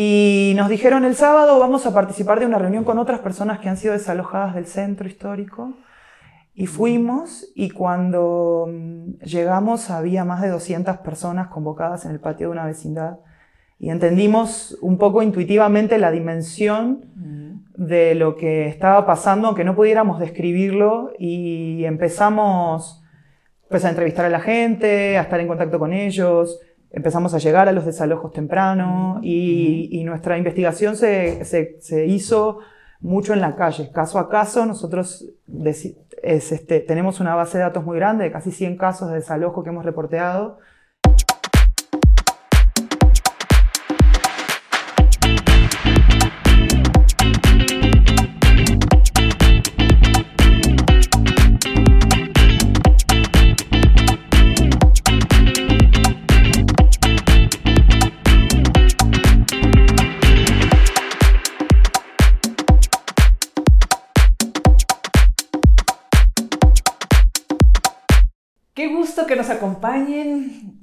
Y nos dijeron el sábado vamos a participar de una reunión con otras personas que han sido desalojadas del centro histórico. Y fuimos y cuando mm, llegamos había más de 200 personas convocadas en el patio de una vecindad. Y entendimos un poco intuitivamente la dimensión de lo que estaba pasando, aunque no pudiéramos describirlo. Y empezamos pues, a entrevistar a la gente, a estar en contacto con ellos empezamos a llegar a los desalojos temprano y, nuestra investigación se, se, hizo mucho en la calle, caso a caso. Nosotros este, tenemos una base de datos muy grande, de casi 100 casos de desalojo que hemos reporteado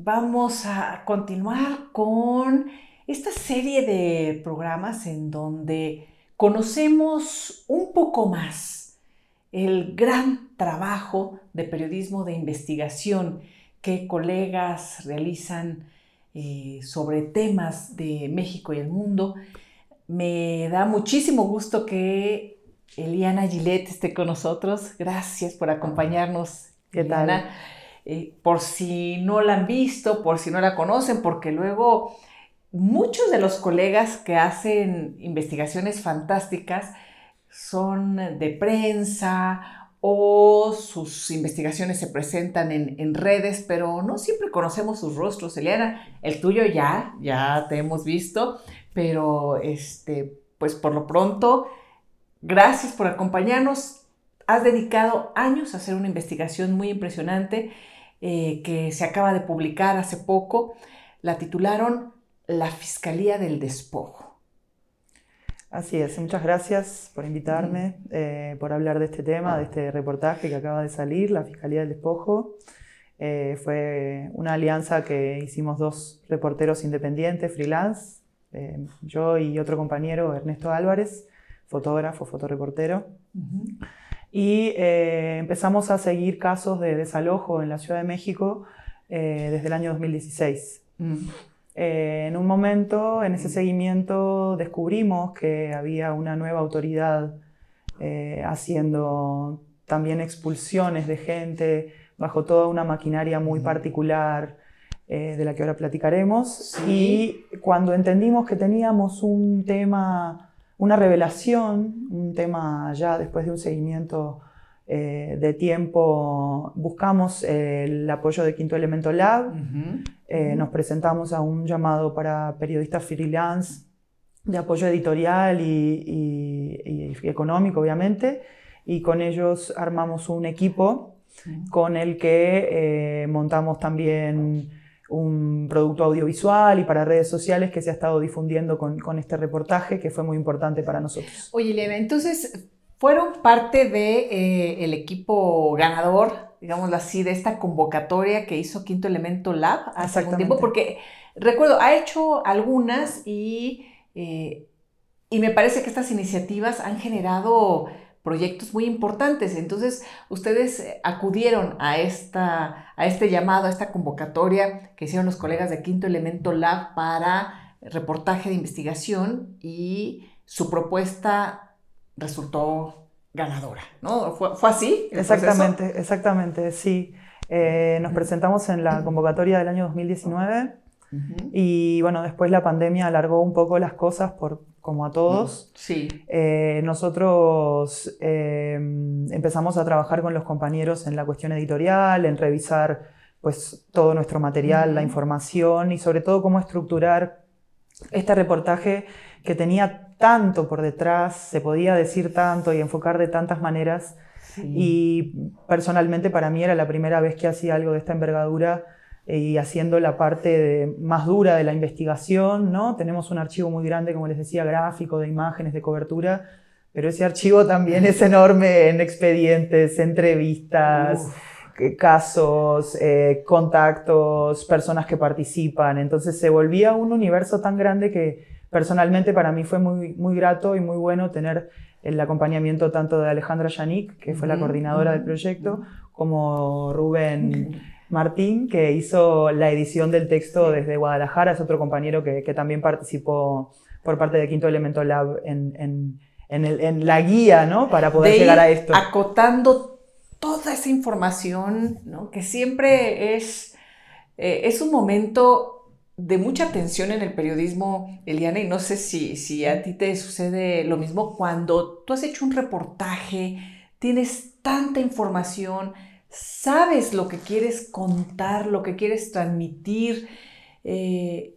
Vamos a continuar con esta serie de programas en donde conocemos un poco más el gran trabajo de periodismo de investigación que colegas realizan eh, sobre temas de México y el mundo. Me da muchísimo gusto que Eliana Gillette esté con nosotros. Gracias por acompañarnos. ¿Qué tal? Eh, por si no la han visto, por si no la conocen, porque luego muchos de los colegas que hacen investigaciones fantásticas son de prensa o sus investigaciones se presentan en, redes, pero no siempre conocemos sus rostros. Eliana, el tuyo ya, ya te hemos visto, pero este, pues por lo pronto, gracias por acompañarnos. Has dedicado años a hacer una investigación muy impresionante eh, que se acaba de publicar hace poco. La titularon La Fiscalía del Despojo. Así es, muchas gracias por invitarme, eh, por hablar de este tema, de este reportaje que acaba de salir, La Fiscalía del Despojo. Eh, fue una alianza que hicimos dos reporteros independientes, freelance, yo y otro compañero, Ernesto Álvarez, fotógrafo, fotoreportero y eh, empezamos a seguir casos de desalojo en la Ciudad de México eh, desde el año 2016. Mm. Eh, en un momento, en ese seguimiento, descubrimos que había una nueva autoridad haciendo también expulsiones de gente bajo toda una maquinaria muy mm. particular de la que ahora platicaremos. Y cuando entendimos que teníamos un tema una revelación, un tema ya después de un seguimiento eh, de tiempo, buscamos el apoyo de Quinto Elemento Lab, eh, nos presentamos a un llamado para periodistas freelance de apoyo editorial y, económico, obviamente, y con ellos armamos un equipo con el que eh, montamos también un producto audiovisual y para redes sociales que se ha estado difundiendo con, con este reportaje que fue muy importante para nosotros. Oye, Elena, entonces fueron parte del de, eh, equipo ganador, digámoslo así, de esta convocatoria que hizo Quinto Elemento Lab hace algún tiempo, porque recuerdo, ha hecho algunas y, eh, y me parece que estas iniciativas han generado proyectos muy importantes. Entonces, ustedes eh, acudieron a, esta, a este llamado, a esta convocatoria que hicieron los colegas de Quinto Elemento Lab para reportaje de investigación y su propuesta resultó ganadora, ¿no? ¿Fue, así? Exactamente, exactamente, sí. Eh, nos presentamos en la convocatoria del año 2019 y bueno, después la pandemia alargó un poco las cosas por, como a todos. Sí. Eh, nosotros eh, empezamos a trabajar con los compañeros en la cuestión editorial, en revisar pues todo nuestro material, la información y sobre todo cómo estructurar este reportaje que tenía tanto por detrás, se podía decir tanto y enfocar de tantas maneras. Y personalmente para mí era la primera vez que hacía algo de esta envergadura y haciendo la parte más dura de la investigación, ¿no? Tenemos un archivo muy grande, como les decía, gráfico, de imágenes, de cobertura, pero ese archivo también es enorme en expedientes, entrevistas, casos, eh, contactos, personas que participan. Entonces se volvía un universo tan grande que personalmente para mí fue muy, muy grato y muy bueno tener el acompañamiento tanto de Alejandra Yanik, que fue la coordinadora del proyecto, como Rubén Martín, que hizo la edición del texto desde Guadalajara, es otro compañero que, también participó por parte de Quinto Elemento Lab en, la guía, ¿no? Para poder llegar a esto. Acotando toda esa información, ¿no? Que siempre es, eh, es un momento de mucha tensión en el periodismo, Eliana, y no sé si, si a ti te sucede lo mismo cuando tú has hecho un reportaje, tienes tanta información, sabes lo que quieres contar, lo que quieres transmitir, eh,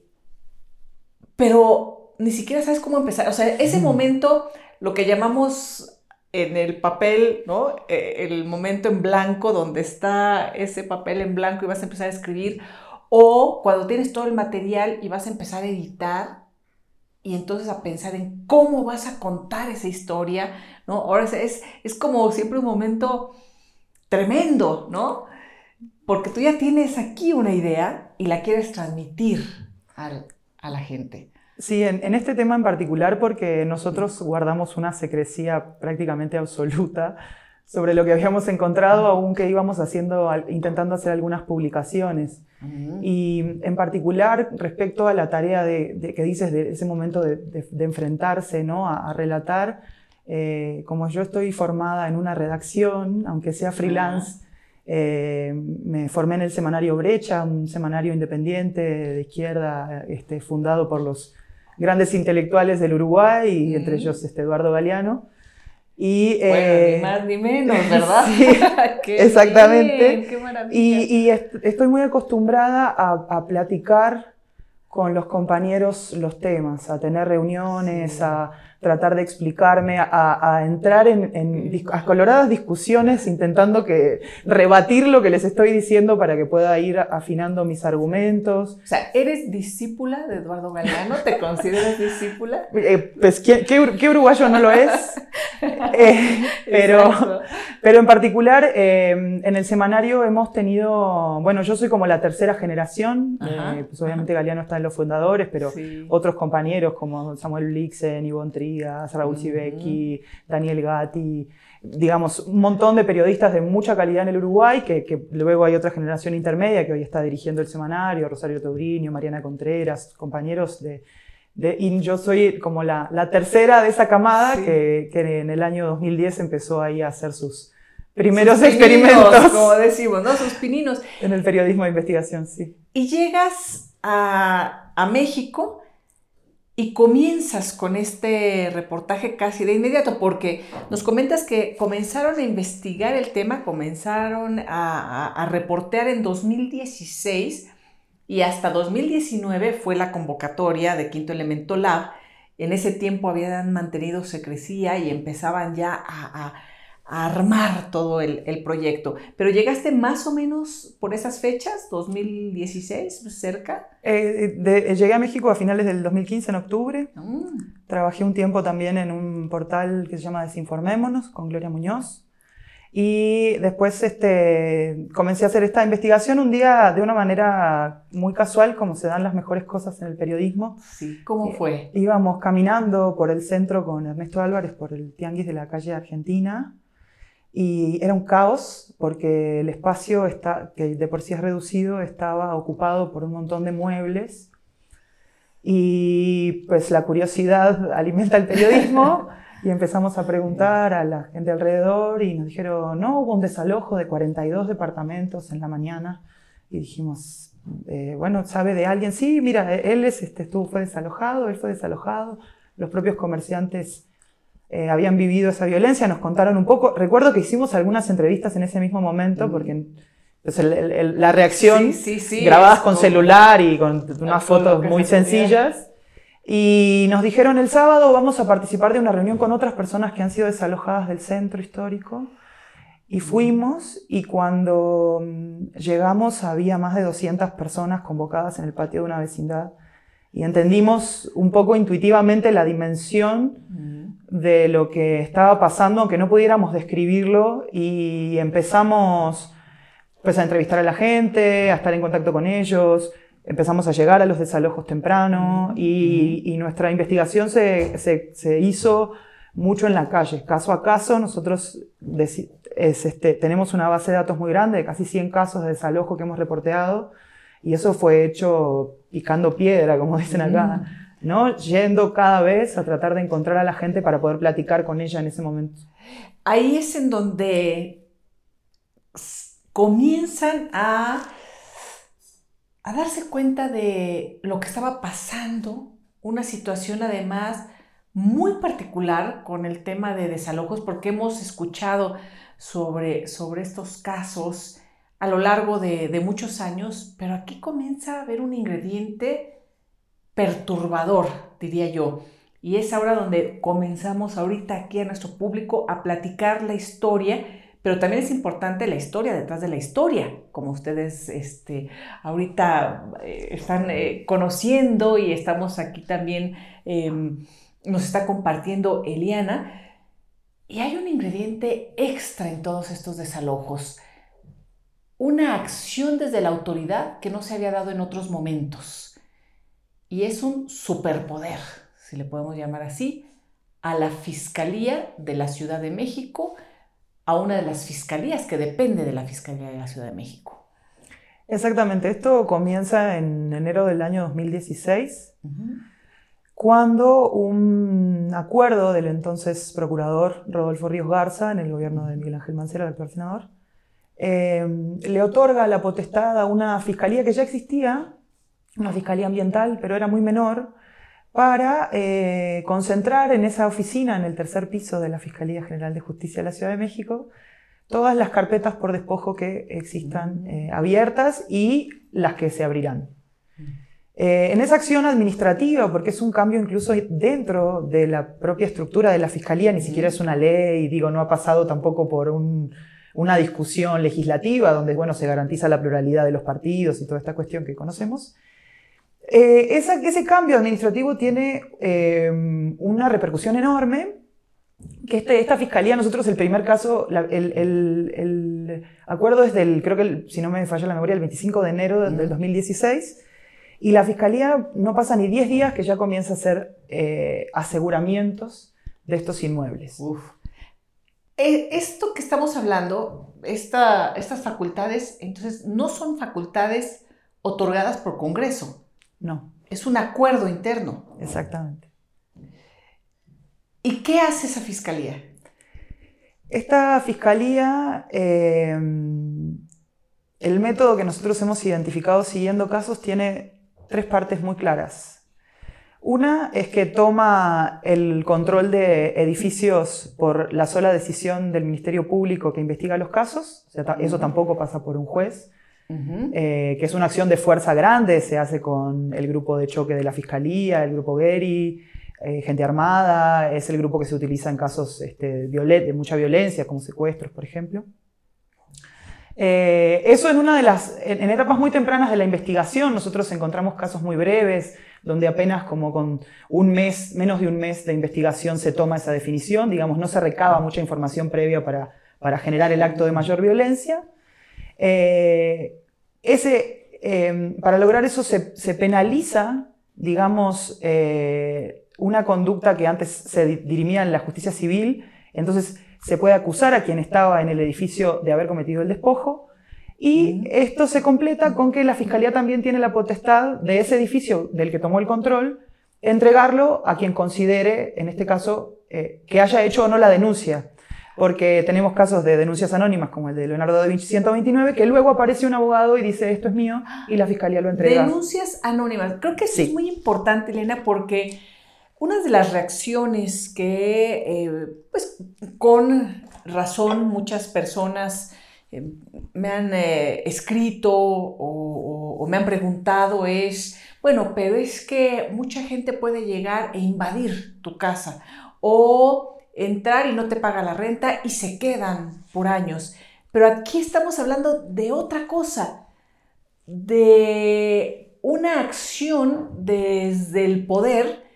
pero ni siquiera sabes cómo empezar. O sea, ese momento, lo que llamamos en el papel, ¿no? Eh, el momento en blanco, donde está ese papel en blanco y vas a empezar a escribir, o cuando tienes todo el material y vas a empezar a editar y entonces a pensar en cómo vas a contar esa historia, ¿no? Ahora es, es como siempre un momento tremendo, ¿no? Porque tú ya tienes aquí una idea y la quieres transmitir a la gente. Sí, en, este tema en particular porque nosotros guardamos una secrecía prácticamente absoluta sobre lo que habíamos encontrado, aunque íbamos haciendo, intentando hacer algunas publicaciones. Y en particular respecto a la tarea de, que dices de ese momento de, enfrentarse ¿no? a, relatar, eh, como yo estoy formada en una redacción, aunque sea freelance, eh, me formé en el semanario Brecha, un semanario independiente de izquierda este, fundado por los grandes intelectuales del Uruguay, y entre ellos este, Eduardo Galeano. Y, bueno, ni eh, más ni menos, ¿verdad? sí, exactamente. qué maravilla. Y, estoy muy acostumbrada a, platicar con los compañeros los temas, a tener reuniones, a tratar de explicarme, a, entrar en, en coloradas discusiones intentando que rebatir lo que les estoy diciendo para que pueda ir afinando mis argumentos. O sea, ¿eres discípula de Eduardo Galeano? ¿Te consideras discípula? Eh, pues, ¿qué, uruguayo no lo es? Eh, pero, pero en particular, eh, en el semanario hemos tenido, bueno, yo soy como la tercera generación, pues obviamente Galeano está en los fundadores, pero otros compañeros como Samuel Blixen, Ivonne Tri, Raúl Sibeki, Daniel Gatti, digamos, un montón de periodistas de mucha calidad en el Uruguay, que, luego hay otra generación intermedia que hoy está dirigiendo el semanario, Rosario Taurinio, Mariana Contreras, compañeros de... y yo soy como la, tercera de esa camada que, en el año 2010 empezó ahí a hacer sus primeros experimentos. Como decimos, ¿no? Sus pininos. En el periodismo de investigación, sí. Y llegas a, a México y comienzas con este reportaje casi de inmediato, porque nos comentas que comenzaron a investigar el tema, comenzaron a, reportear en 2016 y hasta 2019 fue la convocatoria de Quinto Elemento Lab. En ese tiempo habían mantenido secrecía y empezaban ya a armar todo el, proyecto. Pero llegaste más o menos por esas fechas, 2016, cerca. Eh, llegué a México a finales del 2015, en octubre. Mm. Trabajé un tiempo también en un portal que se llama Desinformémonos, con Gloria Muñoz. Y después este, comencé a hacer esta investigación un día de una manera muy casual, como se dan las mejores cosas en el periodismo. Sí, ¿cómo fue? íbamos caminando por el centro con Ernesto Álvarez, por el Tianguis de la calle Argentina, y era un caos porque el espacio, está, que de por sí es reducido, estaba ocupado por un montón de muebles y pues la curiosidad alimenta el periodismo y empezamos a preguntar a la gente alrededor y nos dijeron, no, hubo un desalojo de 42 departamentos en la mañana y dijimos, eh, bueno, ¿sabe de alguien? Sí, mira, él es, este, estuvo, fue desalojado, él fue desalojado, los propios comerciantes eh, habían vivido esa violencia, nos contaron un poco. Recuerdo que hicimos algunas entrevistas en ese mismo momento, mm. porque pues, la reacción grabadas con celular y con unas fotos muy sencillas. Y nos dijeron el sábado vamos a participar de una reunión con otras personas que han sido desalojadas del centro histórico. Y fuimos y cuando mm, llegamos había más de 200 personas convocadas en el patio de una vecindad y entendimos un poco intuitivamente la dimensión de lo que estaba pasando, aunque no pudiéramos describirlo, y empezamos pues, a entrevistar a la gente, a estar en contacto con ellos. empezamos a llegar a los desalojos temprano y, nuestra investigación se, hizo mucho en la calle, caso a caso. Nosotros este, tenemos una base de datos muy grande, de casi 100 casos de desalojo que hemos reporteado y eso fue hecho picando piedra, como dicen acá. ¿no? Yendo cada vez a tratar de encontrar a la gente para poder platicar con ella en ese momento. Ahí es en donde comienzan a a darse cuenta de lo que estaba pasando, una situación además muy particular con el tema de desalojos, porque hemos escuchado sobre, sobre estos casos a lo largo de, muchos años, pero aquí comienza a haber un ingrediente perturbador, diría yo. Y es ahora donde comenzamos ahorita aquí a nuestro público a platicar la historia pero también es importante la historia detrás de la historia, como ustedes este, ahorita eh, están eh, conociendo y estamos aquí también, em, nos está compartiendo Eliana. Y hay un ingrediente extra en todos estos desalojos, una acción desde la autoridad que no se había dado en otros momentos. Y es un superpoder, si le podemos llamar así, a la Fiscalía de la Ciudad de México, a una de las fiscalías que depende de la Fiscalía de la Ciudad de México. Exactamente, esto comienza en enero del año 2016, cuando un acuerdo del entonces procurador Rodolfo Ríos Garza, en el gobierno de Miguel Ángel Mancera, el actual senador, eh, le otorga la potestad a una fiscalía que ya existía, una fiscalía ambiental, pero era muy menor, para eh, concentrar en esa oficina, en el tercer piso de la Fiscalía General de Justicia de la Ciudad de México, todas las carpetas por despojo que existan eh, abiertas y las que se abrirán. Eh, en esa acción administrativa, porque es un cambio incluso dentro de la propia estructura de la Fiscalía, ni siquiera es una ley, digo, no ha pasado tampoco por una discusión legislativa donde, bueno, se garantiza la pluralidad de los partidos y toda esta cuestión que conocemos, eh, ese cambio administrativo tiene eh, una repercusión enorme, que este, esta fiscalía, nosotros el primer caso, el, acuerdo es del, creo que si no me falla la memoria, el 25 de enero del 2016, y la fiscalía no pasa ni 10 días que ya comienza a hacer eh, aseguramientos de estos inmuebles. Esto que estamos hablando, estas facultades, entonces no son facultades otorgadas por Congreso, no. Es un acuerdo interno. Exactamente. ¿Y qué hace esa fiscalía? Esta fiscalía, em, el método que nosotros hemos identificado siguiendo casos tiene tres partes muy claras. Una es que toma el control de edificios por la sola decisión del Ministerio Público que investiga los casos, eso tampoco pasa por un juez. Eh, que es una acción de fuerza grande, se hace con el grupo de choque de la Fiscalía, el grupo Geri, eh, gente armada, es el grupo que se utiliza en casos este, de mucha violencia, como secuestros, por ejemplo. Eh, eso en una de las, en, etapas muy tempranas de la investigación, nosotros encontramos casos muy breves, donde apenas como con un mes, menos de un mes de investigación se toma esa definición, digamos, no se recaba mucha información previa para, para generar el acto de mayor violencia. Eh, ese, em, para lograr eso se, penaliza, digamos, eh, una conducta que antes se dirimía en la justicia civil, entonces se puede acusar a quien estaba en el edificio de haber cometido el despojo, y esto se completa con que la Fiscalía también tiene la potestad de ese edificio del que tomó el control, entregarlo a quien considere, en este caso, eh, que haya hecho o no la denuncia porque tenemos casos de denuncias anónimas como el de Leonardo da Vinci 129, que luego aparece un abogado y dice esto es mío y la fiscalía lo entrega. Denuncias anónimas. Creo que sí. es muy importante, Elena, porque una de las reacciones que, eh, pues, con razón muchas personas eh, me han eh, escrito o, me han preguntado es, bueno, pero es que mucha gente puede llegar e invadir tu casa o entrar y no te paga la renta y se quedan por años. Pero aquí estamos hablando de otra cosa, de una acción desde el poder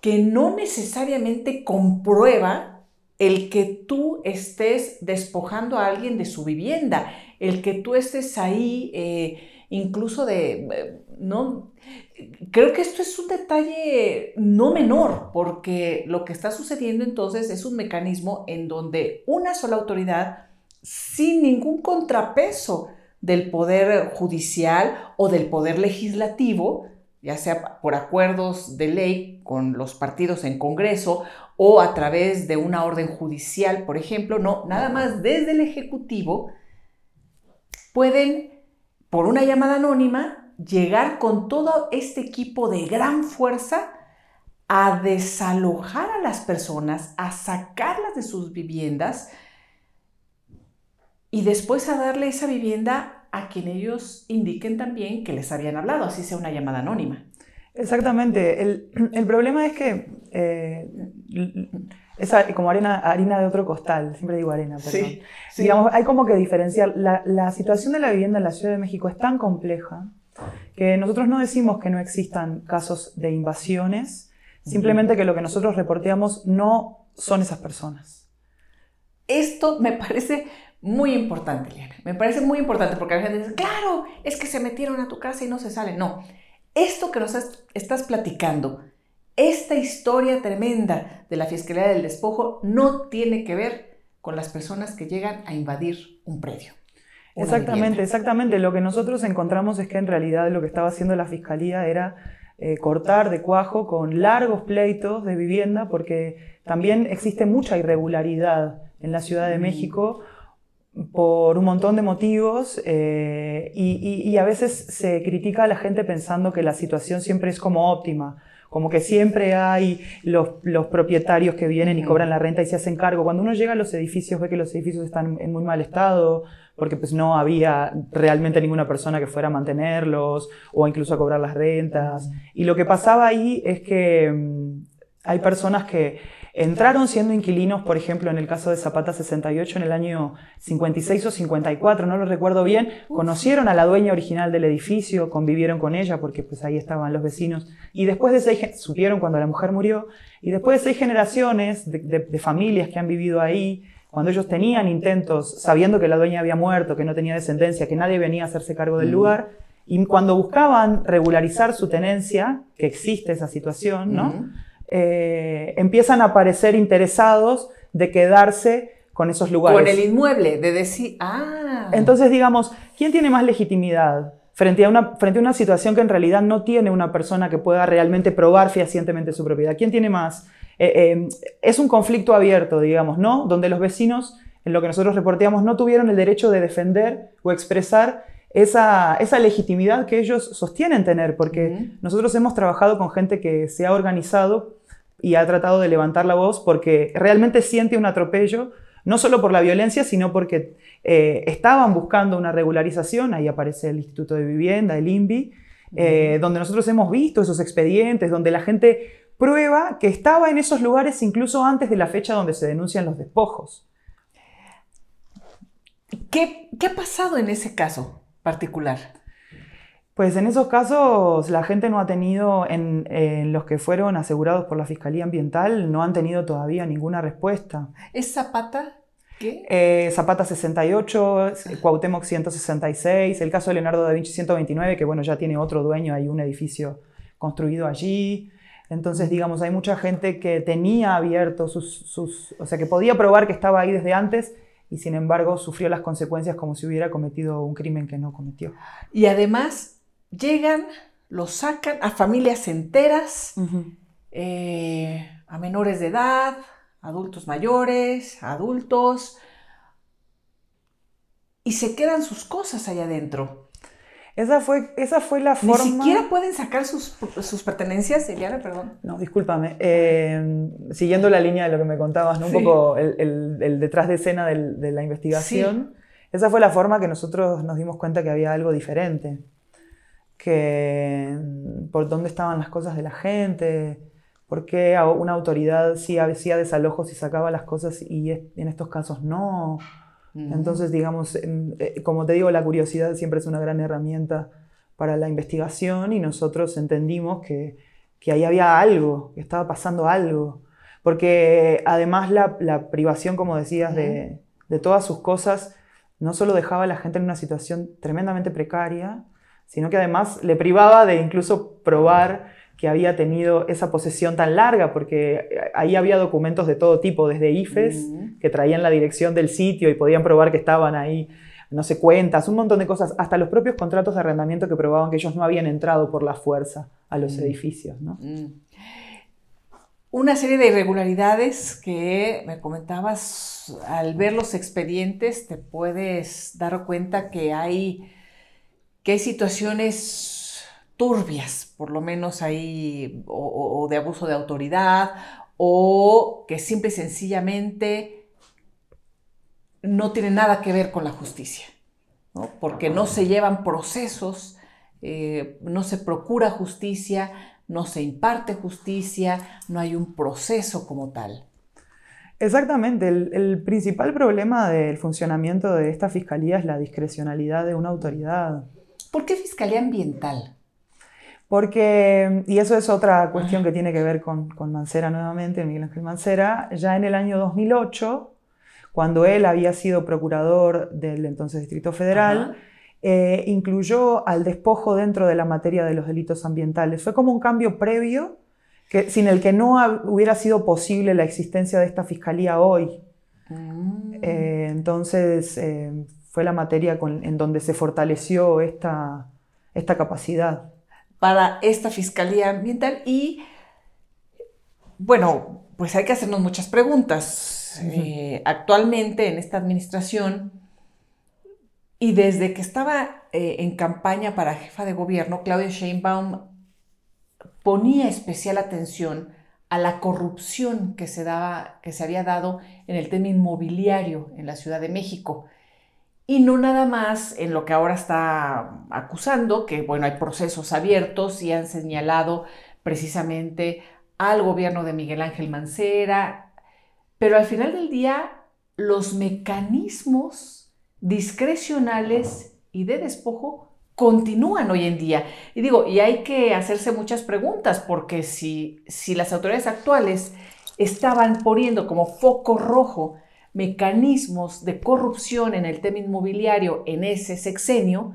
que no necesariamente comprueba el que tú estés despojando a alguien de su vivienda, el que tú estés ahí eh, incluso de, no, creo que esto es un detalle no menor, porque lo que está sucediendo entonces es un mecanismo en donde una sola autoridad, sin ningún contrapeso del poder judicial o del poder legislativo, ya sea por acuerdos de ley con los partidos en Congreso o a través de una orden judicial, por ejemplo, no, nada más desde el Ejecutivo, pueden, por una llamada anónima, llegar con todo este equipo de gran fuerza a desalojar a las personas, a sacarlas de sus viviendas y después a darle esa vivienda a quien ellos indiquen también que les habían hablado, así sea una llamada anónima. Exactamente. El, problema es que eh, es como arena, harina de otro costal, siempre digo arena, perdón. Digamos, hay como que diferenciar. La, la, situación de la vivienda en la Ciudad de México es tan compleja que nosotros no decimos que no existan casos de invasiones, simplemente que lo que nosotros reporteamos no son esas personas. Esto me parece muy importante, Liana. Me parece muy importante porque la gente dice, claro, es que se metieron a tu casa y no se salen. No, esto que nos estás platicando, esta historia tremenda de la Fiscalía del Despojo no tiene que ver con las personas que llegan a invadir un predio. Exactamente, exactamente. Lo que nosotros encontramos es que en realidad lo que estaba haciendo la Fiscalía era eh, cortar de cuajo con largos pleitos de vivienda, porque también existe mucha irregularidad en la Ciudad de mm. Por un montón de motivos eh, y, a veces se critica a la gente pensando que la situación siempre es como óptima, como que siempre hay los, propietarios que vienen y cobran la renta y se hacen cargo. Cuando uno llega a los edificios ve que los edificios están en muy mal estado, porque pues no había realmente ninguna persona que fuera a mantenerlos o incluso a cobrar las rentas. Y lo que pasaba ahí es que mm, hay personas que Entraron siendo inquilinos, por ejemplo, en el caso de Zapata 68 en el año 56 o 54, no lo recuerdo bien, conocieron a la dueña original del edificio, convivieron con ella porque pues ahí estaban los vecinos y después de seis, supieron cuando la mujer murió y después de seis generaciones de, familias que han vivido ahí, cuando ellos tenían intentos, sabiendo que la dueña había muerto, que no tenía descendencia, que nadie venía a hacerse cargo del lugar, y cuando buscaban regularizar su tenencia, que existe esa situación, ¿no? Eh, empiezan a aparecer interesados de quedarse con esos lugares. Con el inmueble, de decir, ah. Entonces, digamos, ¿quién tiene más legitimidad frente a una, frente a una situación que en realidad no tiene una persona que pueda realmente probar fehacientemente su propiedad? ¿Quién tiene más? Eh, eh, es un conflicto abierto, digamos, ¿no? Donde los vecinos, en lo que nosotros reporteamos, no tuvieron el derecho de defender o expresar esa, esa, legitimidad que ellos sostienen tener, porque nosotros hemos trabajado con gente que se ha organizado y ha tratado de levantar la voz porque realmente siente un atropello, no solo por la violencia, sino porque eh, estaban buscando una regularización, ahí aparece el Instituto de Vivienda, el INVI, eh, donde nosotros hemos visto esos expedientes, donde la gente prueba que estaba en esos lugares incluso antes de la fecha donde se denuncian los despojos. ¿Qué, qué ha pasado en ese caso particular? Pues en esos casos la gente no ha tenido, en, los que fueron asegurados por la Fiscalía Ambiental, no han tenido todavía ninguna respuesta. ¿Es Zapata? ¿Qué? Eh, Zapata 68, Cuauhtémoc 166, el caso de Leonardo da Vinci 129, que bueno, ya tiene otro dueño, hay un edificio construido allí. Entonces, digamos, hay mucha gente que tenía abierto sus, sus, o sea, que podía probar que estaba ahí desde antes y sin embargo sufrió las consecuencias como si hubiera cometido un crimen que no cometió. Y además llegan, los sacan a familias enteras, eh, a menores de edad, adultos mayores, adultos, y se quedan sus cosas allá adentro. Esa fue, esa fue la forma... Ni siquiera pueden sacar sus, pertenencias, Eliana, perdón. No, discúlpame. Eh, siguiendo la línea de lo que me contabas, un poco el, detrás de escena de la investigación, esa fue la forma que nosotros nos dimos cuenta que había algo diferente que por dónde estaban las cosas de la gente, por qué una autoridad sí hacía desalojos y sacaba las cosas y en estos casos no. Entonces, digamos, eh, como te digo, la curiosidad siempre es una gran herramienta para la investigación y nosotros entendimos que, que ahí había algo, que estaba pasando algo. Porque además la, la privación, como decías, de, de todas sus cosas, no solo dejaba a la gente en una situación tremendamente precaria, sino que además le privaba de incluso probar que había tenido esa posesión tan larga, porque ahí había documentos de todo tipo, desde IFES, que traían la dirección del sitio y podían probar que estaban ahí, no sé, cuentas, un montón de cosas, hasta los propios contratos de arrendamiento que probaban que ellos no habían entrado por la fuerza a los mm. edificios. ¿no? Mm. Una serie de irregularidades que me comentabas, al ver los expedientes te puedes dar cuenta que hay, que hay situaciones turbias, por lo menos ahí, o, de abuso de autoridad, o que simple y sencillamente no tienen nada que ver con la justicia, porque no se llevan procesos, eh, no se procura justicia, no se imparte justicia, no hay un proceso como tal. Exactamente, el, principal problema del funcionamiento de esta fiscalía es la discrecionalidad de una autoridad. ¿Por qué fiscalía ambiental? Porque, y eso es otra cuestión que tiene que ver con, con Mancera nuevamente, Miguel Ángel Mancera, ya en el año 2008, cuando él había sido procurador del entonces Distrito Federal, eh, incluyó al despojo dentro de la materia de los delitos ambientales. Fue como un cambio previo que, sin el que no hubiera sido posible la existencia de esta fiscalía hoy. Mm. Eh, entonces, eh, fue la materia en donde se fortaleció esta, esta capacidad para esta Fiscalía Ambiental y, bueno, pues hay que hacernos muchas preguntas. Eh, actualmente en esta administración y desde que estaba eh, en campaña para jefa de gobierno, Claudia Sheinbaum ponía especial atención a la corrupción que se, daba, que se había dado en el tema inmobiliario en la Ciudad de México. Y no nada más en lo que ahora está acusando, que bueno, hay procesos abiertos y han señalado precisamente al gobierno de Miguel Ángel Mancera, pero al final del día los mecanismos discrecionales y de despojo continúan hoy en día. Y digo, y hay que hacerse muchas preguntas, porque si, si las autoridades actuales estaban poniendo como foco rojo mecanismos de corrupción en el tema inmobiliario en ese sexenio,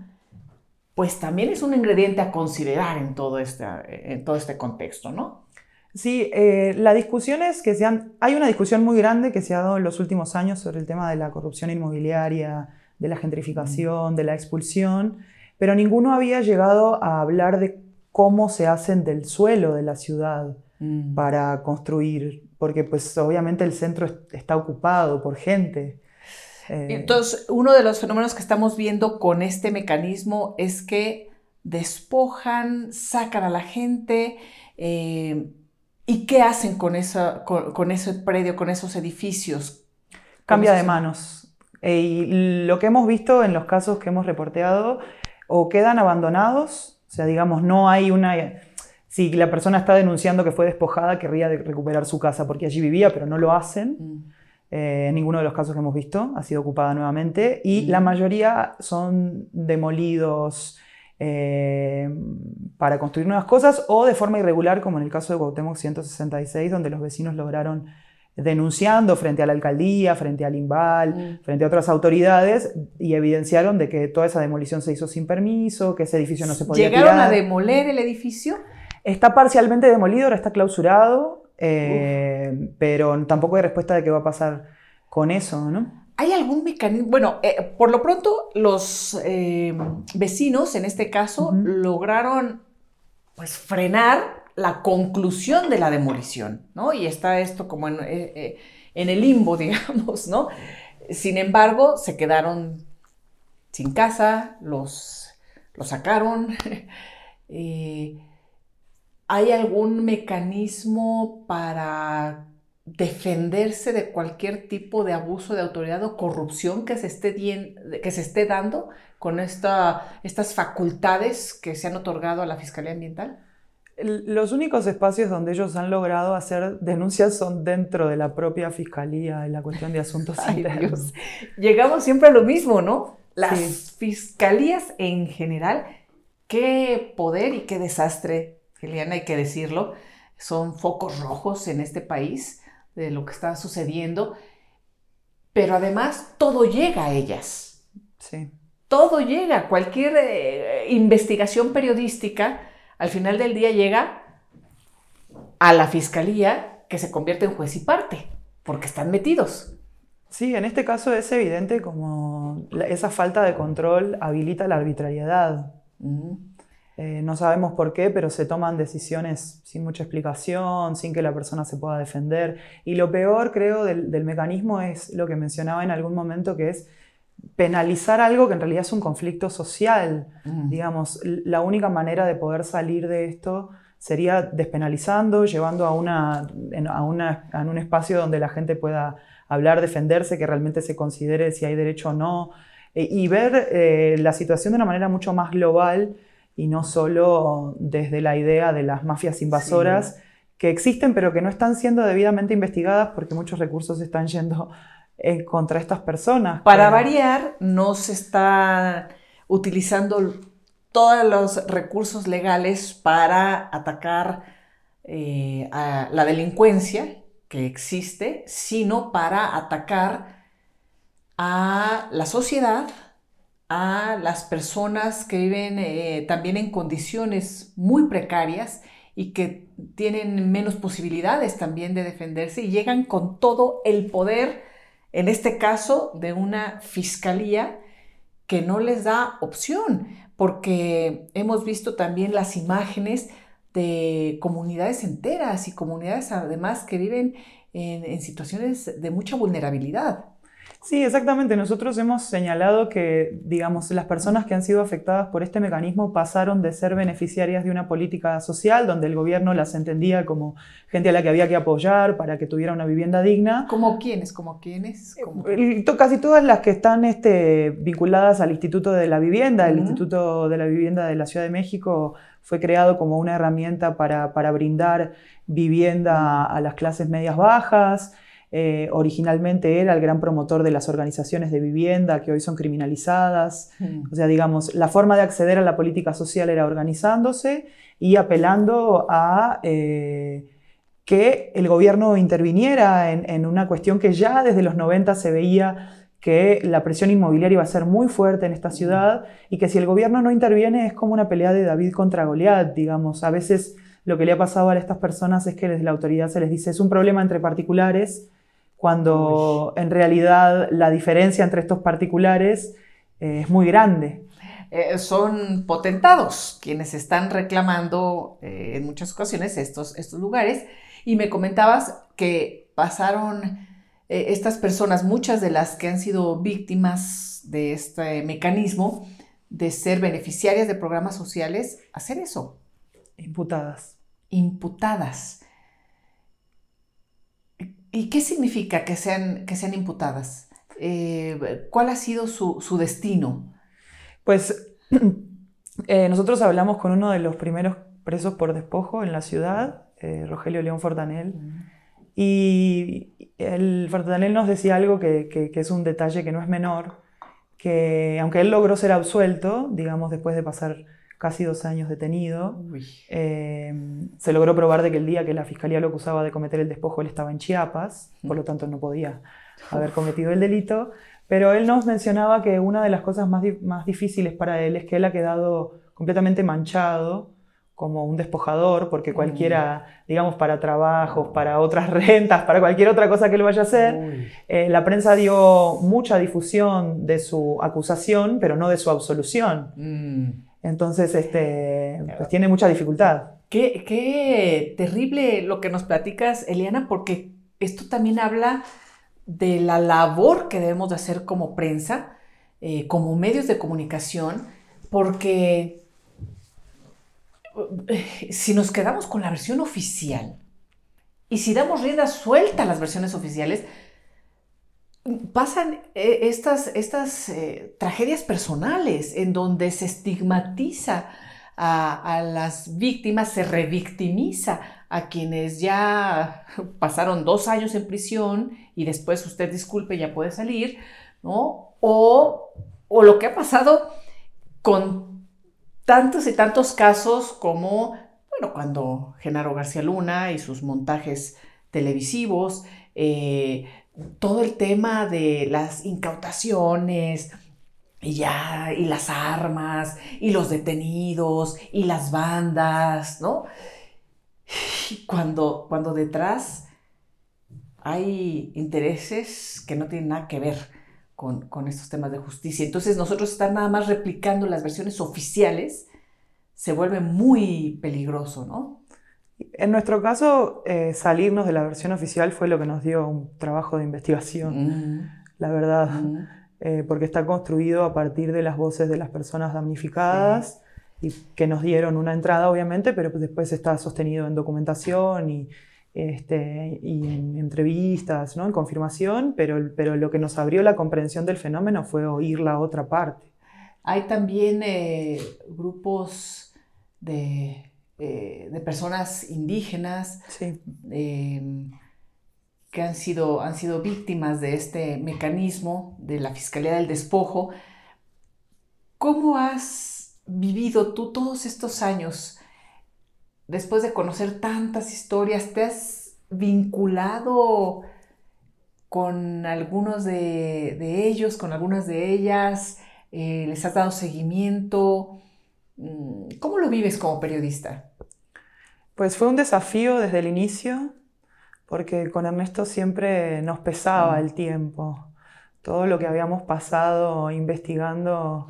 pues también es un ingrediente a considerar en todo este, en todo este contexto, ¿no? Sí, eh, la discusión es que sean, hay una discusión muy grande que se ha dado en los últimos años sobre el tema de la corrupción inmobiliaria, de la gentrificación, de la expulsión, pero ninguno había llegado a hablar de cómo se hacen del suelo de la ciudad mm. para construir porque pues obviamente el centro está ocupado por gente. Eh, Entonces, uno de los fenómenos que estamos viendo con este mecanismo es que despojan, sacan a la gente. Eh, ¿Y qué hacen con, con, ese predio, con esos edificios? Cambia de manos. Eh, y lo que hemos visto en los casos que hemos reporteado, o quedan abandonados, o sea, digamos, no hay una si la persona está denunciando que fue despojada, querría recuperar su casa porque allí vivía, pero no lo hacen. Mm. Eh, en ninguno de los casos que hemos visto ha sido ocupada nuevamente y mm. la mayoría son demolidos eh, para construir nuevas cosas o de forma irregular, como en el caso de Cuauhtémoc 166, donde los vecinos lograron denunciando frente a la alcaldía, frente al INVAL, mm. frente a otras autoridades y evidenciaron de que toda esa demolición se hizo sin permiso, que ese edificio no se podía ¿Llegaron a demoler el edificio? Está parcialmente demolido, ahora está clausurado, eh, pero tampoco hay respuesta de qué va a pasar con eso, ¿no? ¿Hay algún mecanismo? Bueno, eh, por lo pronto los eh, vecinos, en este caso, lograron pues frenar la conclusión de la demolición, ¿no? Y está esto como en, en el limbo, digamos, ¿no? Sin embargo, se quedaron sin casa, los, los sacaron. ¿Hay algún mecanismo para defenderse de cualquier tipo de abuso de autoridad o corrupción que se esté, que se esté dando con esta, estas facultades que se han otorgado a la Fiscalía Ambiental? Los únicos espacios donde ellos han logrado hacer denuncias son dentro de la propia fiscalía en la cuestión de asuntos internos. Llegamos siempre a lo mismo, ¿no? Las fiscalías en general, qué poder y qué desastre Eliana, hay que decirlo, son focos rojos en este país de lo que está sucediendo, pero además todo llega a ellas. Sí. todo llega, cualquier eh, investigación periodística, al final del día llega a la fiscalía que se convierte en juez y parte, porque están metidos. Sí, en este caso es evidente como esa falta de control habilita la arbitrariedad. Eh, no sabemos por qué, pero se toman decisiones sin mucha explicación, sin que la persona se pueda defender. Y lo peor, creo, del, mecanismo es lo que mencionaba en algún momento, que es penalizar algo que en realidad es un conflicto social. Mm. Digamos, la única manera de poder salir de esto sería despenalizando, llevando a, una, a, una, a un espacio donde la gente pueda hablar, defenderse, que realmente se considere si hay derecho o no, eh, y ver eh, la situación de una manera mucho más global y no solo desde la idea de las mafias invasoras que existen pero que no están siendo debidamente investigadas porque muchos recursos están yendo en contra estas personas. Para variar, no se está utilizando todos los recursos legales para atacar eh, a la delincuencia que existe, sino para atacar a la sociedad, a las personas que viven eh, también en condiciones muy precarias y que tienen menos posibilidades también de defenderse y llegan con todo el poder, en este caso, de una fiscalía que no les da opción, porque hemos visto también las imágenes de comunidades enteras y comunidades además que viven en situaciones de mucha vulnerabilidad. Sí, exactamente. Nosotros hemos señalado que, digamos, las personas que han sido afectadas por este mecanismo pasaron de ser beneficiarias de una política social donde el gobierno las entendía como gente a la que había que apoyar para que tuviera una vivienda digna. ¿Como quiénes? ¿Como quiénes? Eh, casi todas las que están este, vinculadas al Instituto de la Vivienda. El Instituto de la Vivienda de la Ciudad de México fue creado como una herramienta para, para brindar vivienda a las clases medias bajas. Eh, originalmente era el gran promotor de las organizaciones de vivienda que hoy son criminalizadas. Mm. O sea, digamos, la forma de acceder a la política social era organizándose y apelando a eh, que el gobierno interviniera en, una cuestión que ya desde los 90 se veía que la presión inmobiliaria iba a ser muy fuerte en esta ciudad y que si el gobierno no interviene es como una pelea de David contra Goliat, digamos. A veces lo que le ha pasado a estas personas es que desde la autoridad se les dice es un problema entre particulares cuando en realidad la diferencia entre estos particulares eh, es muy grande. Eh, son potentados quienes están reclamando eh, en muchas ocasiones estos, estos lugares. Y me comentabas que pasaron estas personas, muchas de las que han sido víctimas de este mecanismo, de ser beneficiarias de programas sociales, a hacer eso. Imputadas. Imputadas. ¿Y qué significa que sean, que sean imputadas? Eh, ¿Cuál ha sido su, destino? Pues eh, nosotros hablamos con uno de los primeros presos por despojo en la ciudad, eh, Rogelio León Fortanel, y el Fortanel nos decía algo que, que, es un detalle que no es menor, que aunque él logró ser absuelto, digamos, después de pasar casi dos años detenido. Em, se logró probar de que el día que la fiscalía lo acusaba de cometer el despojo, él estaba en Chiapas, por lo tanto no podía haber cometido el delito. Pero él nos mencionaba que una de las cosas más, más difíciles para él es que él ha quedado completamente manchado como un despojador, porque mm. cualquiera, digamos, para trabajos, para otras rentas, para cualquier otra cosa que él vaya a hacer, eh, la prensa dio mucha difusión de su acusación, pero no de su absolución. Mm. Entonces, este, pues tiene mucha dificultad. Qué, terrible lo que nos platicas, Eliana, porque esto también habla de la labor que debemos de hacer como prensa, eh, como medios de comunicación, porque eh, si nos quedamos con la versión oficial y si damos rienda suelta a las versiones oficiales, pasan eh, estas, estas eh, tragedias personales en donde se estigmatiza a, las víctimas, se revictimiza a quienes ya pasaron dos años en prisión y después usted disculpe, ya puede salir, ¿no? O, o lo que ha pasado con tantos y tantos casos como, bueno, cuando Genaro García Luna y sus montajes televisivos, eh, todo el tema de las incautaciones, y ya, y las armas, y los detenidos, y las bandas, ¿no? Cuando, cuando detrás hay intereses que no tienen nada que ver con, estos temas de justicia. Entonces nosotros estar nada más replicando las versiones oficiales se vuelve muy peligroso, ¿no? En nuestro caso, eh, salirnos de la versión oficial fue lo que nos dio un trabajo de investigación, mm. la verdad. Mm. Eh, porque está construido a partir de las voces de las personas damnificadas y que nos dieron una entrada, obviamente, pero pues después está sostenido en documentación y, este, y en entrevistas, ¿no? en confirmación, pero, pero lo que nos abrió la comprensión del fenómeno fue oír la otra parte. Hay también eh, grupos de, eh, de, personas indígenas. Sí que han sido, han sido víctimas de este mecanismo de la Fiscalía del Despojo. ¿Cómo has vivido tú todos estos años después de conocer tantas historias? ¿Te has vinculado con algunos de, ellos, con algunas de ellas? Eh, ¿Les has dado seguimiento? Mm, ¿Cómo lo vives como periodista? Pues fue un desafío desde el inicio porque con Ernesto siempre nos pesaba el tiempo. Todo lo que habíamos pasado investigando,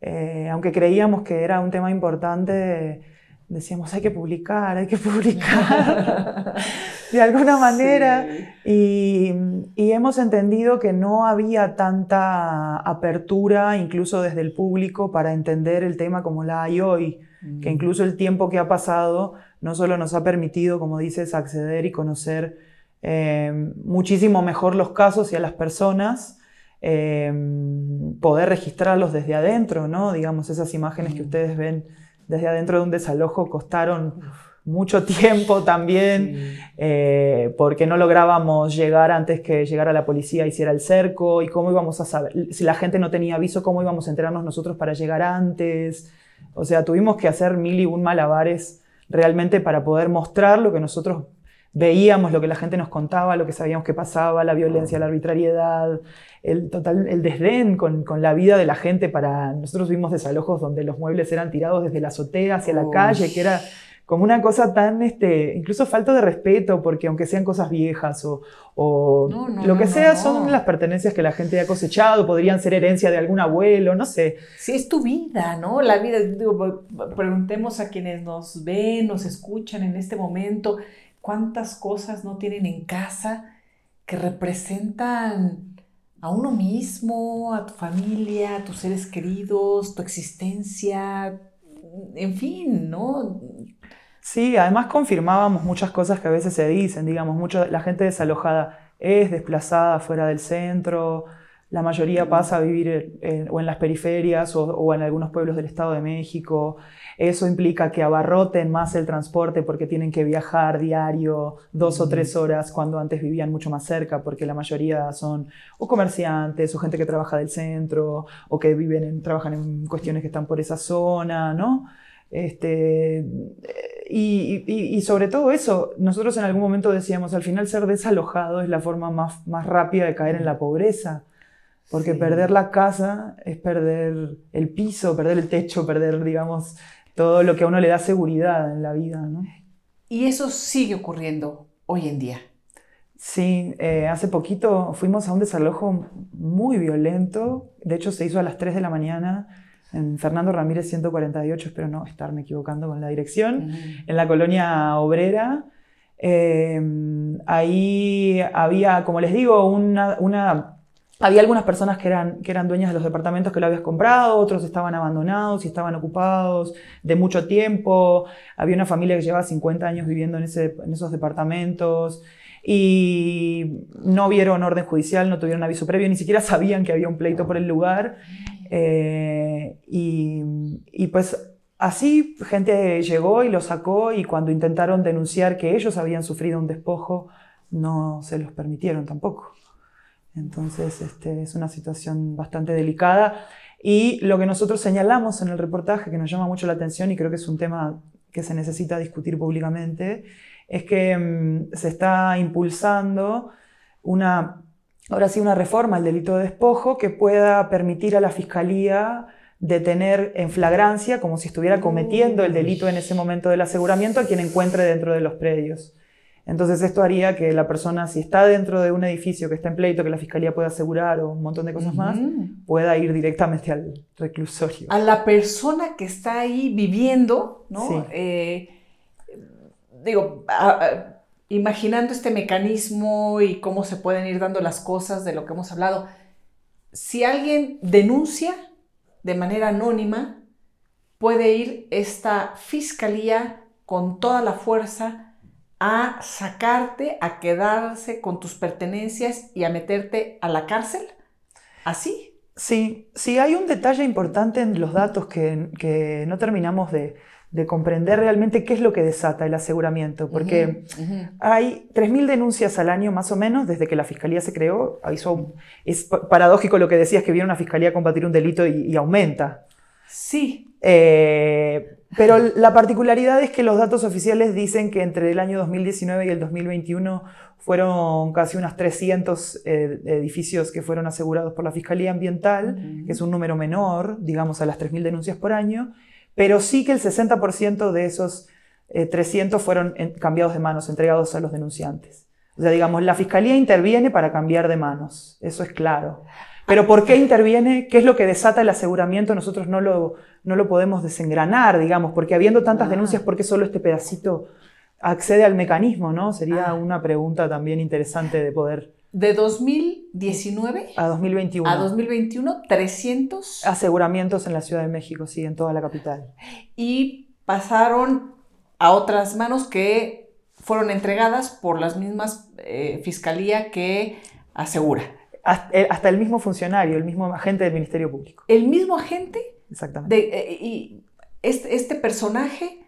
eh, aunque creíamos que era un tema importante, decíamos hay que publicar, hay que publicar de alguna manera. Y, y, hemos entendido que no había tanta apertura, incluso desde el público, para entender el tema como la hay hoy. Que mm. incluso el tiempo que ha pasado no solo nos ha permitido, como dices, acceder y conocer eh, muchísimo mejor los casos y a las personas, eh, poder registrarlos desde adentro, ¿no? Digamos, esas imágenes que ustedes ven desde adentro de un desalojo costaron mucho tiempo también, eh, porque no lográbamos llegar antes que llegara la policía hiciera el cerco y cómo íbamos a saber, si la gente no tenía aviso, cómo íbamos a enterarnos nosotros para llegar antes. O sea, tuvimos que hacer mil y un malabares realmente para poder mostrar lo que nosotros veíamos, lo que la gente nos contaba, lo que sabíamos que pasaba, la violencia, la arbitrariedad, el, total, el desdén con, la vida de la gente para... Nosotros vimos desalojos donde los muebles eran tirados desde la azotea hacia la calle, que era como una cosa tan, este, incluso falta de respeto, porque aunque sean cosas viejas o, lo que sea, son las pertenencias que la gente ha cosechado, podrían ser herencia de algún abuelo, no sé. Sí, es tu vida, ¿no? La vida, digo, preguntemos a quienes nos ven, nos escuchan en este momento, cuántas cosas no tienen en casa que representan a uno mismo, a tu familia, a tus seres queridos, tu existencia, en fin, ¿no? Sí, además confirmábamos muchas cosas que a veces se dicen, digamos, mucho, la gente desalojada es desplazada fuera del centro, la mayoría pasa a vivir en, o en las periferias o, en algunos pueblos del Estado de México. Eso implica que abarroten más el transporte porque tienen que viajar diario dos o tres horas cuando antes vivían mucho más cerca, porque la mayoría son o comerciantes o gente que trabaja del centro o que viven trabajan en cuestiones que están por esa zona, ¿no? Este, y, sobre todo eso, nosotros en algún momento decíamos, al final ser desalojado es la forma más, más rápida de caer en la pobreza, porque perder la casa es perder el piso, perder el techo, perder, digamos, todo lo que a uno le da seguridad en la vida. ¿no? Y eso sigue ocurriendo hoy en día. Sí, eh, hace poquito fuimos a un desalojo muy violento, de hecho se hizo a las 3 de la mañana en Fernando Ramírez 148, espero no estarme equivocando con la dirección, en la colonia obrera. Em, ahí había, como les digo, una, una, había algunas personas que eran, que eran dueñas de los departamentos que lo habías comprado, otros estaban abandonados y estaban ocupados de mucho tiempo. Había una familia que llevaba 50 años viviendo en, ese, en esos departamentos y no vieron orden judicial, no tuvieron aviso previo, ni siquiera sabían que había un pleito por el lugar eh, y, pues así gente llegó y lo sacó y cuando intentaron denunciar que ellos habían sufrido un despojo, no se los permitieron tampoco. Entonces este, es una situación bastante delicada. Y lo que nosotros señalamos en el reportaje, que nos llama mucho la atención y creo que es un tema que se necesita discutir públicamente, es que mm, se está impulsando una ahora sí una reforma al delito de despojo que pueda permitir a la Fiscalía detener en flagrancia, como si estuviera cometiendo el delito en ese momento del aseguramiento, a quien encuentre dentro de los predios. Entonces esto haría que la persona, si está dentro de un edificio que está en pleito, que la fiscalía pueda asegurar o un montón de cosas más, pueda ir directamente al reclusorio. A la persona que está ahí viviendo, ¿no? Eh, digo, imaginando este mecanismo y cómo se pueden ir dando las cosas de lo que hemos hablado, si alguien denuncia de manera anónima, puede ir esta fiscalía con toda la fuerza a sacarte, a quedarse con tus pertenencias y a meterte a la cárcel? ¿Así? Sí, sí, hay un detalle importante en los datos que, no terminamos de, comprender realmente qué es lo que desata el aseguramiento, porque hay 3.000 denuncias al año más o menos desde que la Fiscalía se creó. es paradójico lo que decías, que viene una Fiscalía a combatir un delito y, aumenta. Sí. Eh, pero la particularidad es que los datos oficiales dicen que entre el año 2019 y el 2021 fueron casi unos 300 eh, edificios que fueron asegurados por la Fiscalía Ambiental, que es un número menor, digamos, a las 3.000 denuncias por año, pero sí que el 60% de esos 300 eh, fueron cambiados de manos, entregados a los denunciantes. O sea, digamos, la Fiscalía interviene para cambiar de manos, eso es claro. Pero ¿por qué interviene? ¿Qué es lo que desata el aseguramiento? Nosotros no lo, no lo podemos desengranar, digamos, porque habiendo tantas ah. denuncias, ¿por qué solo este pedacito accede al mecanismo? ¿no? Sería ah. una pregunta también interesante de poder... De 2019 a 2021. A 2021, 300 aseguramientos en la Ciudad de México, sí, en toda la capital. Y pasaron a otras manos que fueron entregadas por las mismas eh, fiscalía que asegura. Eh, hasta el mismo funcionario, el mismo agente del Ministerio Público. ¿El mismo agente? Exactamente. Eh, y este, este, personaje...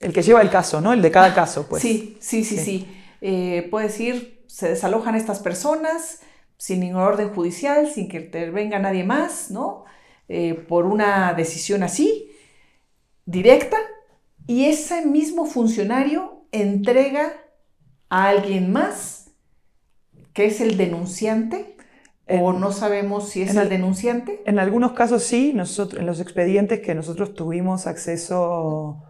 El que lleva el caso, ¿no? El de cada caso, pues. Sí, sí, sí, sí. Eh, puede decir, se desalojan estas personas sin ningún orden judicial, sin que intervenga nadie más, ¿no? por una decisión así, directa, y ese mismo funcionario entrega a alguien más ¿Qué es el denunciante? ¿O no sabemos si es el, denunciante? En algunos casos sí, nosotros, en los expedientes que nosotros tuvimos acceso,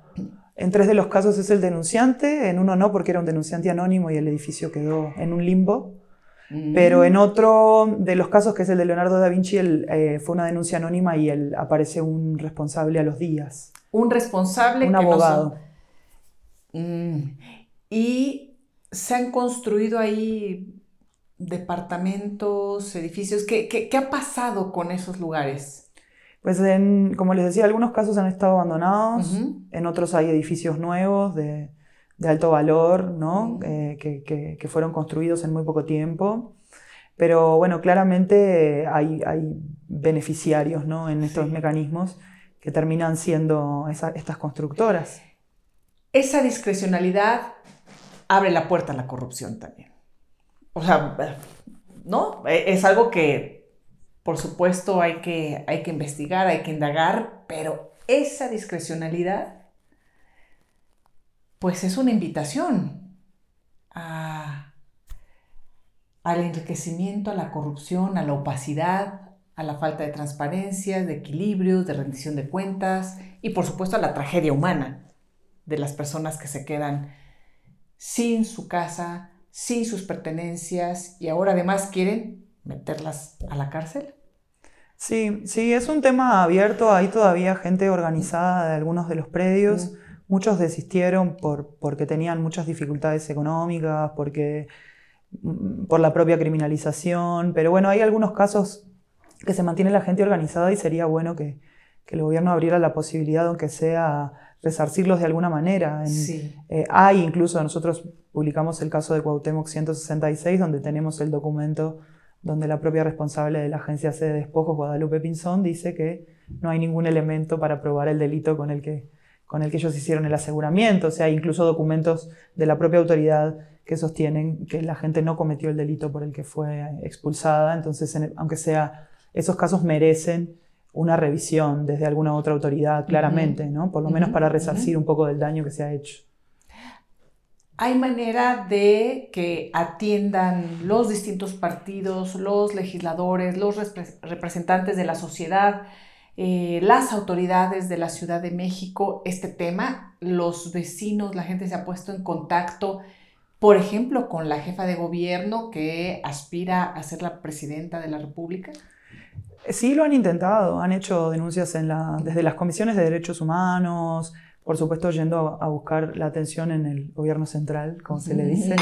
en tres de los casos es el denunciante, en uno no porque era un denunciante anónimo y el edificio quedó en un limbo. Mm. Pero en otro de los casos, que es el de Leonardo da Vinci, eh, fue una denuncia anónima y él, aparece un responsable a los días. Un responsable. Un abogado. Mm. Y se han construido ahí departamentos, edificios? ¿Qué, ha pasado con esos lugares? Pues en, como les decía, algunos casos han estado abandonados, en otros hay edificios nuevos de, alto valor, ¿no? Eh, que, fueron construidos en muy poco tiempo. Pero bueno, claramente hay, beneficiarios ¿no? en estos mecanismos que terminan siendo estas constructoras. Esa discrecionalidad abre la puerta a la corrupción también o sea, ¿no? E, es algo que, por supuesto, hay que, hay que investigar, hay que indagar, pero esa discrecionalidad, pues es una invitación al enriquecimiento, a la corrupción, a la opacidad, a la falta de transparencia, de equilibrios, de rendición de cuentas y por supuesto a la tragedia humana de las personas que se quedan sin su casa, sin sus pertenencias y ahora además quieren meterlas a la cárcel? Sí, sí, es un tema abierto. Hay todavía gente organizada de algunos de los predios. Muchos desistieron por, porque tenían muchas dificultades económicas, porque, mm, por la propia criminalización. Pero bueno, hay algunos casos que se mantiene la gente organizada y sería bueno que, que el gobierno abriera la posibilidad, aunque sea resarcirlos de alguna manera. Eh, hay incluso, nosotros publicamos el caso de Cuauhtémoc 166, donde tenemos el documento donde la propia responsable de la agencia de despojos, Guadalupe Pinzón, dice que no hay ningún elemento para probar el delito con el que, con el que ellos hicieron el aseguramiento. O sea, hay incluso documentos de la propia autoridad que sostienen que la gente no cometió el delito por el que fue expulsada. Entonces, aunque sea, esos casos merecen una revisión desde alguna otra autoridad, claramente, ¿no? Por lo menos para resarcir un poco del daño que se ha hecho. hay manera de que atiendan los distintos partidos, los legisladores, los representantes de la sociedad, eh, las autoridades de la Ciudad de México este tema. Los vecinos, la gente se ha puesto en contacto, por ejemplo, con la jefa de gobierno que aspira a ser la presidenta de la República. Sí, lo han intentado, han hecho denuncias en la, desde las comisiones de derechos humanos, por supuesto yendo a buscar la atención en el gobierno central, como se le dice.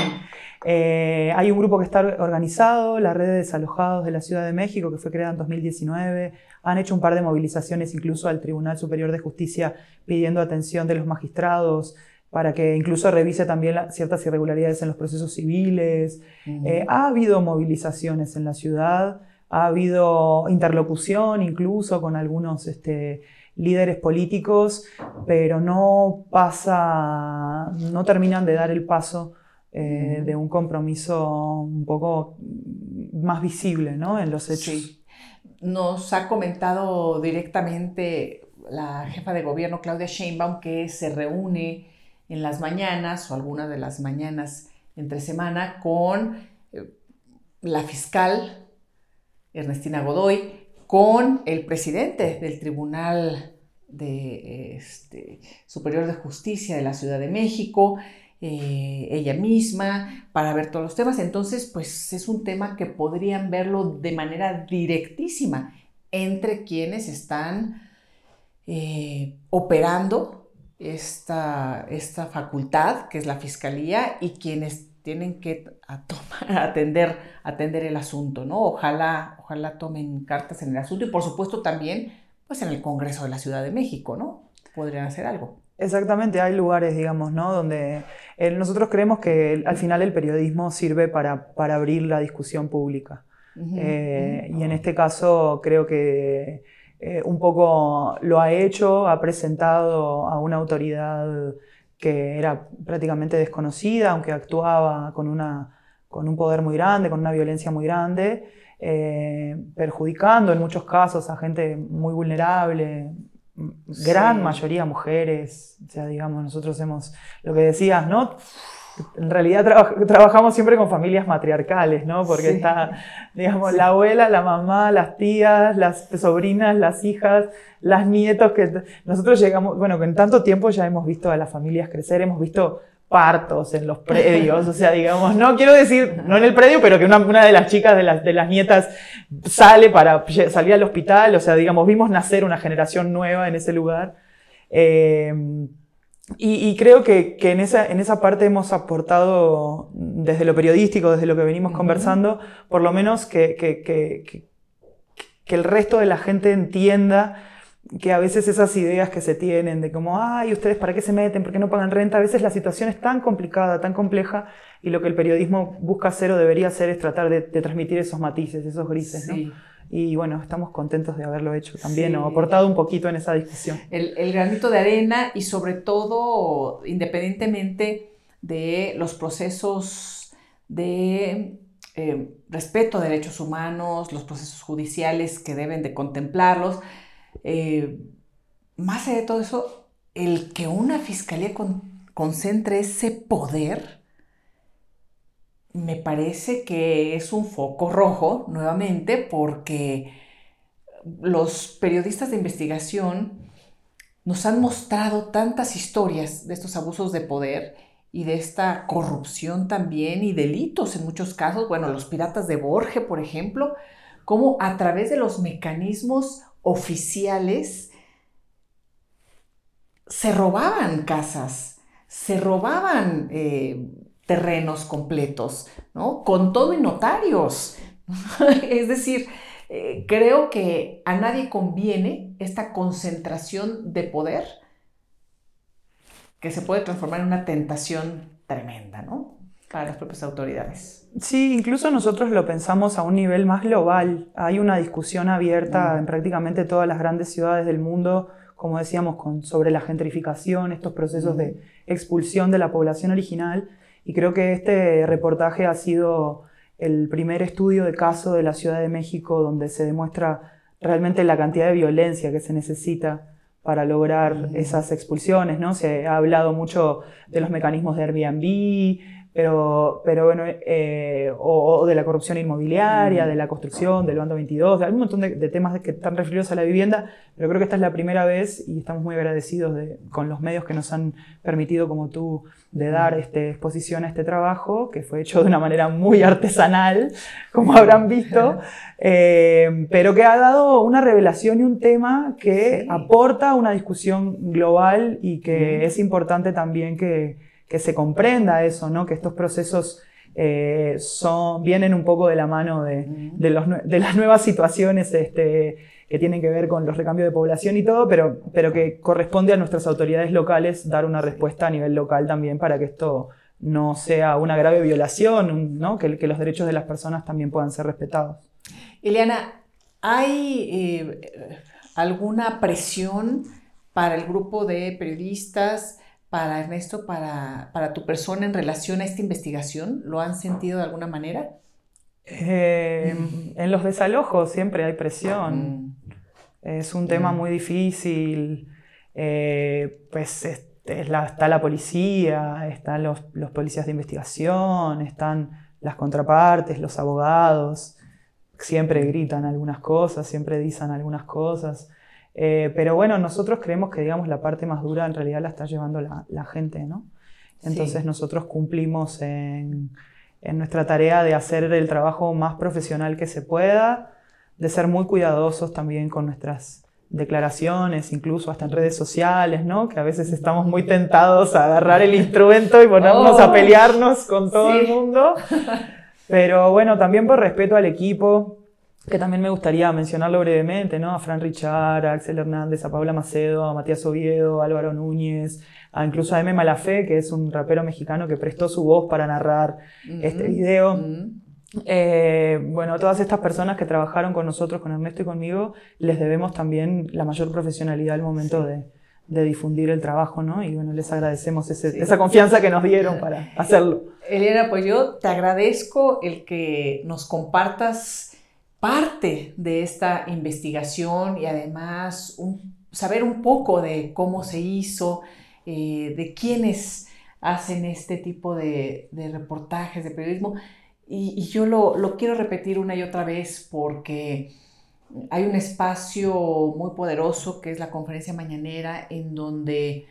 Eh, hay un grupo que está organizado, la red de desalojados de la Ciudad de México, que fue creada en 2019. Han hecho un par de movilizaciones incluso al Tribunal Superior de Justicia pidiendo atención de los magistrados para que incluso revise también ciertas irregularidades en los procesos civiles. Eh, ha habido movilizaciones en la ciudad, ha habido interlocución incluso con algunos... Este, líderes políticos, pero no pasa, no terminan de dar el paso eh, de un compromiso un poco más visible ¿no? en los hechos. Nos ha comentado directamente la jefa de gobierno, Claudia Sheinbaum, que se reúne en las mañanas o algunas de las mañanas entre semana con eh, la fiscal Ernestina Godoy, con el presidente del Tribunal este, Superior de Justicia de la Ciudad de México, eh, ella misma, para ver todos los temas. Entonces, pues es un tema que podrían verlo de manera directísima entre quienes están eh, operando esta, esta facultad, que es la Fiscalía, y quienes tienen que atender, atender el asunto, ¿no? Ojalá, ojalá tomen cartas en el asunto y por supuesto también pues en el Congreso de la Ciudad de México, ¿no? Podrían hacer algo. Exactamente, hay lugares, digamos, ¿no? Donde eh, nosotros creemos que al final el periodismo sirve para, para abrir la discusión pública. Eh, y en este caso creo que eh, un poco lo ha hecho, ha presentado a una autoridad que era prácticamente desconocida, aunque actuaba con, una, con un poder muy grande, con una violencia muy grande, eh, perjudicando en muchos casos a gente muy vulnerable, gran mayoría mujeres, o sea, digamos, nosotros hemos, lo que decías, ¿no? En realidad trabajamos siempre con familias matriarcales, ¿no? Porque está, digamos, la abuela, la mamá, las tías, las sobrinas, las hijas, las nietos, que nosotros llegamos, bueno, en tanto tiempo ya hemos visto a las familias crecer, hemos visto partos en los predios, o sea, digamos, no quiero decir, no en el predio, pero que una, una de las chicas de las, de las nietas sale para salir al hospital, o sea, digamos, vimos nacer una generación nueva en ese lugar. Eh, y, creo que, que, en, esa, en esa parte hemos aportado, desde lo periodístico, desde lo que venimos conversando, por lo menos que, que, que el resto de la gente entienda que a veces esas ideas que se tienen de como, ay, ustedes para qué se meten, por qué no pagan renta, a veces la situación es tan complicada, tan compleja, y lo que el periodismo busca hacer o debería hacer es tratar de, transmitir esos matices, esos grises, ¿no? Y bueno, estamos contentos de haberlo hecho también, o aportado un poquito en esa discusión. El, granito de arena y sobre todo, independientemente de los procesos de eh, respeto a derechos humanos, los procesos judiciales que deben de contemplarlos, eh, más allá de todo eso, el que una fiscalía concentre ese poder, me parece que es un foco rojo, nuevamente, porque los periodistas de investigación nos han mostrado tantas historias de estos abusos de poder y de esta corrupción también y delitos en muchos casos. Bueno, los piratas de Borges, por ejemplo, cómo a través de los mecanismos oficiales se robaban casas, se robaban eh, terrenos completos, ¿no? Con todo y notarios. es decir, eh, creo que a nadie conviene esta concentración de poder que se puede transformar en una tentación tremenda, ¿no? Para las propias autoridades. Sí, incluso nosotros lo pensamos a un nivel más global. Hay una discusión abierta mm. en prácticamente todas las grandes ciudades del mundo, como decíamos, con, sobre la gentrificación, estos procesos mm. de expulsión de la población original. Y creo que este reportaje ha sido el primer estudio de caso de la Ciudad de México donde se demuestra realmente la cantidad de violencia que se necesita para lograr esas expulsiones, ¿no? Se ha hablado mucho de los mecanismos de Airbnb, pero, pero bueno, eh, o, de la corrupción inmobiliaria, de la construcción, del bando 22, de un montón de, temas que están referidos a la vivienda, pero creo que esta es la primera vez y estamos muy agradecidos con los medios que nos han permitido, como tú, de dar este, exposición a este trabajo, que fue hecho de una manera muy artesanal, como habrán visto, eh, pero que ha dado una revelación y un tema que aporta una discusión global y que es importante también que que se comprenda eso, ¿no? que estos procesos eh, son, vienen un poco de la mano de, de, las nuevas situaciones este, que tienen que ver con los recambios de población y todo, pero, pero que corresponde a nuestras autoridades locales dar una respuesta a nivel local también para que esto no sea una grave violación, ¿no? que, que los derechos de las personas también puedan ser respetados. Eliana, ¿hay eh, alguna presión para el grupo de periodistas? Para Ernesto, para, para, tu persona en relación a esta investigación? ¿Lo han sentido de alguna manera? Eh, en los desalojos siempre hay presión. Mm. Es un tema mm. muy difícil. Eh, pues está la policía, están los, los, policías de investigación, están las contrapartes, los abogados. Siempre gritan algunas cosas, siempre dicen algunas cosas. Eh, pero bueno, nosotros creemos que digamos la parte más dura en realidad la está llevando la, gente, ¿no? Entonces nosotros cumplimos en, en, nuestra tarea de hacer el trabajo más profesional que se pueda, de ser muy cuidadosos también con nuestras declaraciones, incluso hasta en redes sociales, ¿no? Que a veces estamos muy tentados a agarrar el instrumento y ponernos a oh. pelearnos con todo el mundo. Pero bueno, también por respeto al equipo, que también me gustaría mencionarlo brevemente, ¿no? A Fran Richard, a Axel Hernández, a Paula Macedo, a Matías Oviedo, a Álvaro Núñez, a incluso a M. Malafé, que es un rapero mexicano que prestó su voz para narrar este video. Eh, bueno, todas estas personas que trabajaron con nosotros, con Ernesto y conmigo, les debemos también la mayor profesionalidad al momento de, difundir el trabajo, ¿no? Y bueno, les agradecemos esa confianza que nos dieron para hacerlo. Elena, pues yo te agradezco el que nos compartas parte de esta investigación y además saber un poco de cómo se hizo, eh, de quiénes hacen este tipo de, reportajes, de periodismo. Y, yo lo, quiero repetir una y otra vez porque hay un espacio muy poderoso que es la conferencia mañanera en donde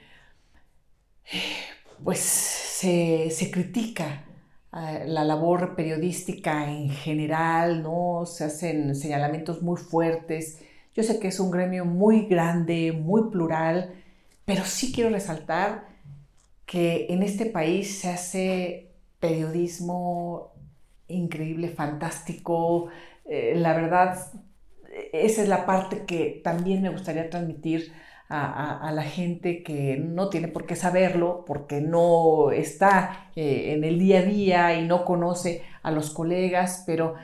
pues se, se critica la labor periodística en general, ¿no? Se hacen señalamientos muy fuertes. Yo sé que es un gremio muy grande, muy plural, pero sí quiero resaltar que en este país se hace periodismo increíble, fantástico. Eh, la verdad, esa es la parte que también me gustaría transmitir a, la gente que no tiene por qué saberlo, porque no está eh, en el día a día y no conoce a los colegas, pero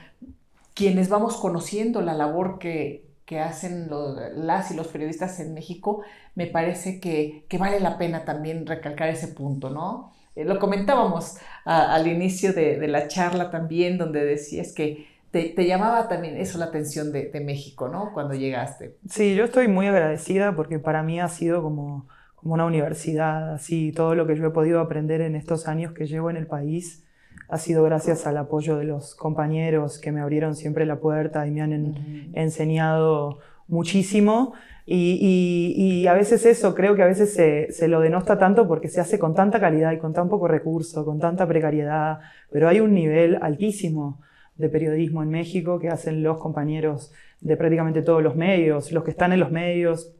quienes vamos conociendo la labor que, hacen las y los periodistas en México, me parece que, vale la pena también recalcar ese punto, ¿no? Eh, lo comentábamos al inicio de, de, la charla también, donde decías que te, llamaba también eso la atención de, México, ¿no? Cuando llegaste. Sí, yo estoy muy agradecida porque para mí ha sido como, como una universidad, así todo lo que yo he podido aprender en estos años que llevo en el país ha sido gracias al apoyo de los compañeros que me abrieron siempre la puerta y me han enseñado muchísimo. Y, a veces eso, creo que a veces se, se, lo denosta tanto porque se hace con tanta calidad y con tan poco recurso, con tanta precariedad, pero hay un nivel altísimo de periodismo en México que hacen los compañeros de prácticamente todos los medios, los que están en los medios,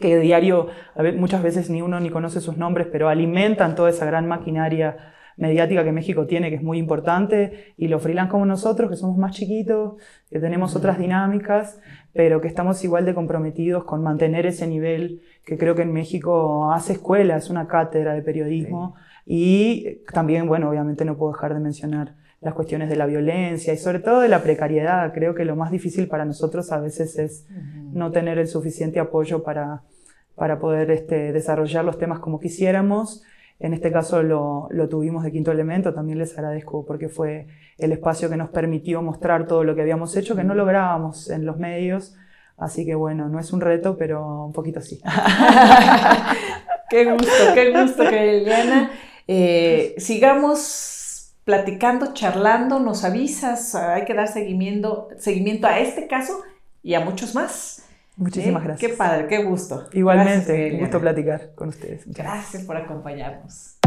que diario muchas veces ni uno ni conoce sus nombres, pero alimentan toda esa gran maquinaria mediática que México tiene, que es muy importante, y los freelance como nosotros, que somos más chiquitos, que tenemos otras dinámicas, pero que estamos igual de comprometidos con mantener ese nivel que creo que en México hace escuela, es una cátedra de periodismo, y también, bueno, obviamente no puedo dejar de mencionar las cuestiones de la violencia y sobre todo de la precariedad. Creo que lo más difícil para nosotros a veces es no tener el suficiente apoyo para, para poder este, desarrollar los temas como quisiéramos. En este caso lo, lo, tuvimos de Quinto Elemento, también les agradezco porque fue el espacio que nos permitió mostrar todo lo que habíamos hecho, que no lográbamos en los medios. Así que bueno, no es un reto, pero un poquito sí. qué gusto, qué gusto, Liliana. Eh, sigamos platicando, charlando, nos avisas, hay que dar seguimiento, seguimiento a este caso y a muchos más. Muchísimas ¿Eh? gracias. Qué padre, qué gusto. Igualmente, un gusto platicar con ustedes. gracias por acompañarnos.